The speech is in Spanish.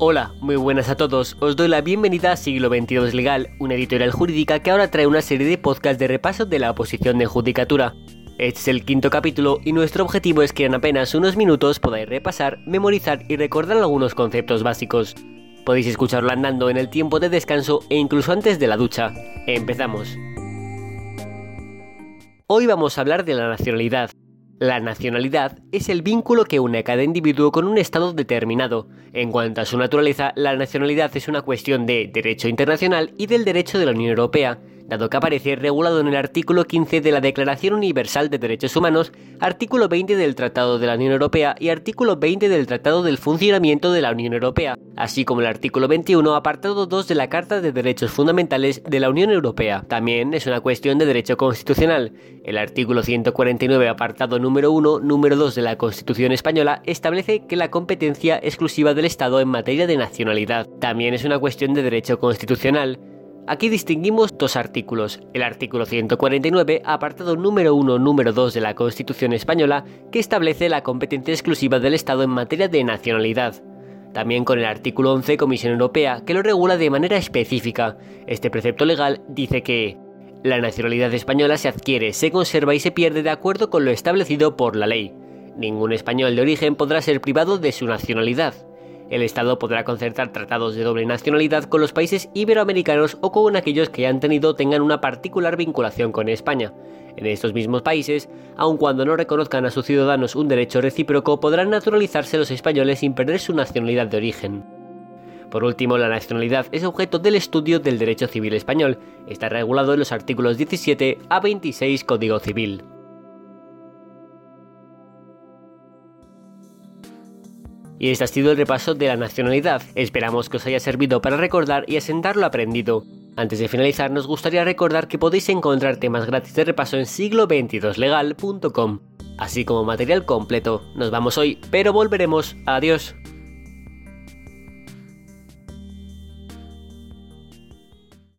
Hola, muy buenas a todos. Os doy la bienvenida a Siglo XXII Legal, una editorial jurídica que ahora trae una serie de podcasts de repaso de la oposición de judicatura. Este es el quinto capítulo y nuestro objetivo es que en apenas unos minutos podáis repasar, memorizar y recordar algunos conceptos básicos. Podéis escucharlo andando en el tiempo de descanso e incluso antes de la ducha. Empezamos. Hoy vamos a hablar de la nacionalidad, la nacionalidad es el vínculo que une a cada individuo con un estado determinado. En cuanto a su naturaleza, la nacionalidad es una cuestión de derecho internacional y del derecho de la Unión Europea dado que aparece regulado en el artículo 15 de la Declaración Universal de Derechos Humanos, artículo 20 del Tratado de la Unión Europea y artículo 20 del Tratado del Funcionamiento de la Unión Europea, así como el artículo 21, apartado 2 de la Carta de Derechos Fundamentales de la Unión Europea. También es una cuestión de derecho constitucional. El artículo 149, apartado número 1, número 2 de la Constitución española establece que la competencia exclusiva del Estado en materia de nacionalidad. También es una cuestión de derecho constitucional. Aquí distinguimos dos artículos. El artículo 149, apartado número 1, número 2 de la Constitución española, que establece la competencia exclusiva del Estado en materia de nacionalidad. También con el artículo 11, Comisión Europea, que lo regula de manera específica. Este precepto legal dice que la nacionalidad española se adquiere, se conserva y se pierde de acuerdo con lo establecido por la ley. Ningún español de origen podrá ser privado de su nacionalidad. El Estado podrá concertar tratados de doble nacionalidad con los países iberoamericanos o con aquellos que han tenido tengan una particular vinculación con España. En estos mismos países, aun cuando no reconozcan a sus ciudadanos un derecho recíproco, podrán naturalizarse los españoles sin perder su nacionalidad de origen. Por último, la nacionalidad es objeto del estudio del derecho civil español. Está regulado en los artículos 17 a 26 Código Civil. Y este ha sido el repaso de la nacionalidad. Esperamos que os haya servido para recordar y asentar lo aprendido. Antes de finalizar, nos gustaría recordar que podéis encontrar temas gratis de repaso en siglo22legal.com, así como material completo. Nos vamos hoy, pero volveremos. Adiós.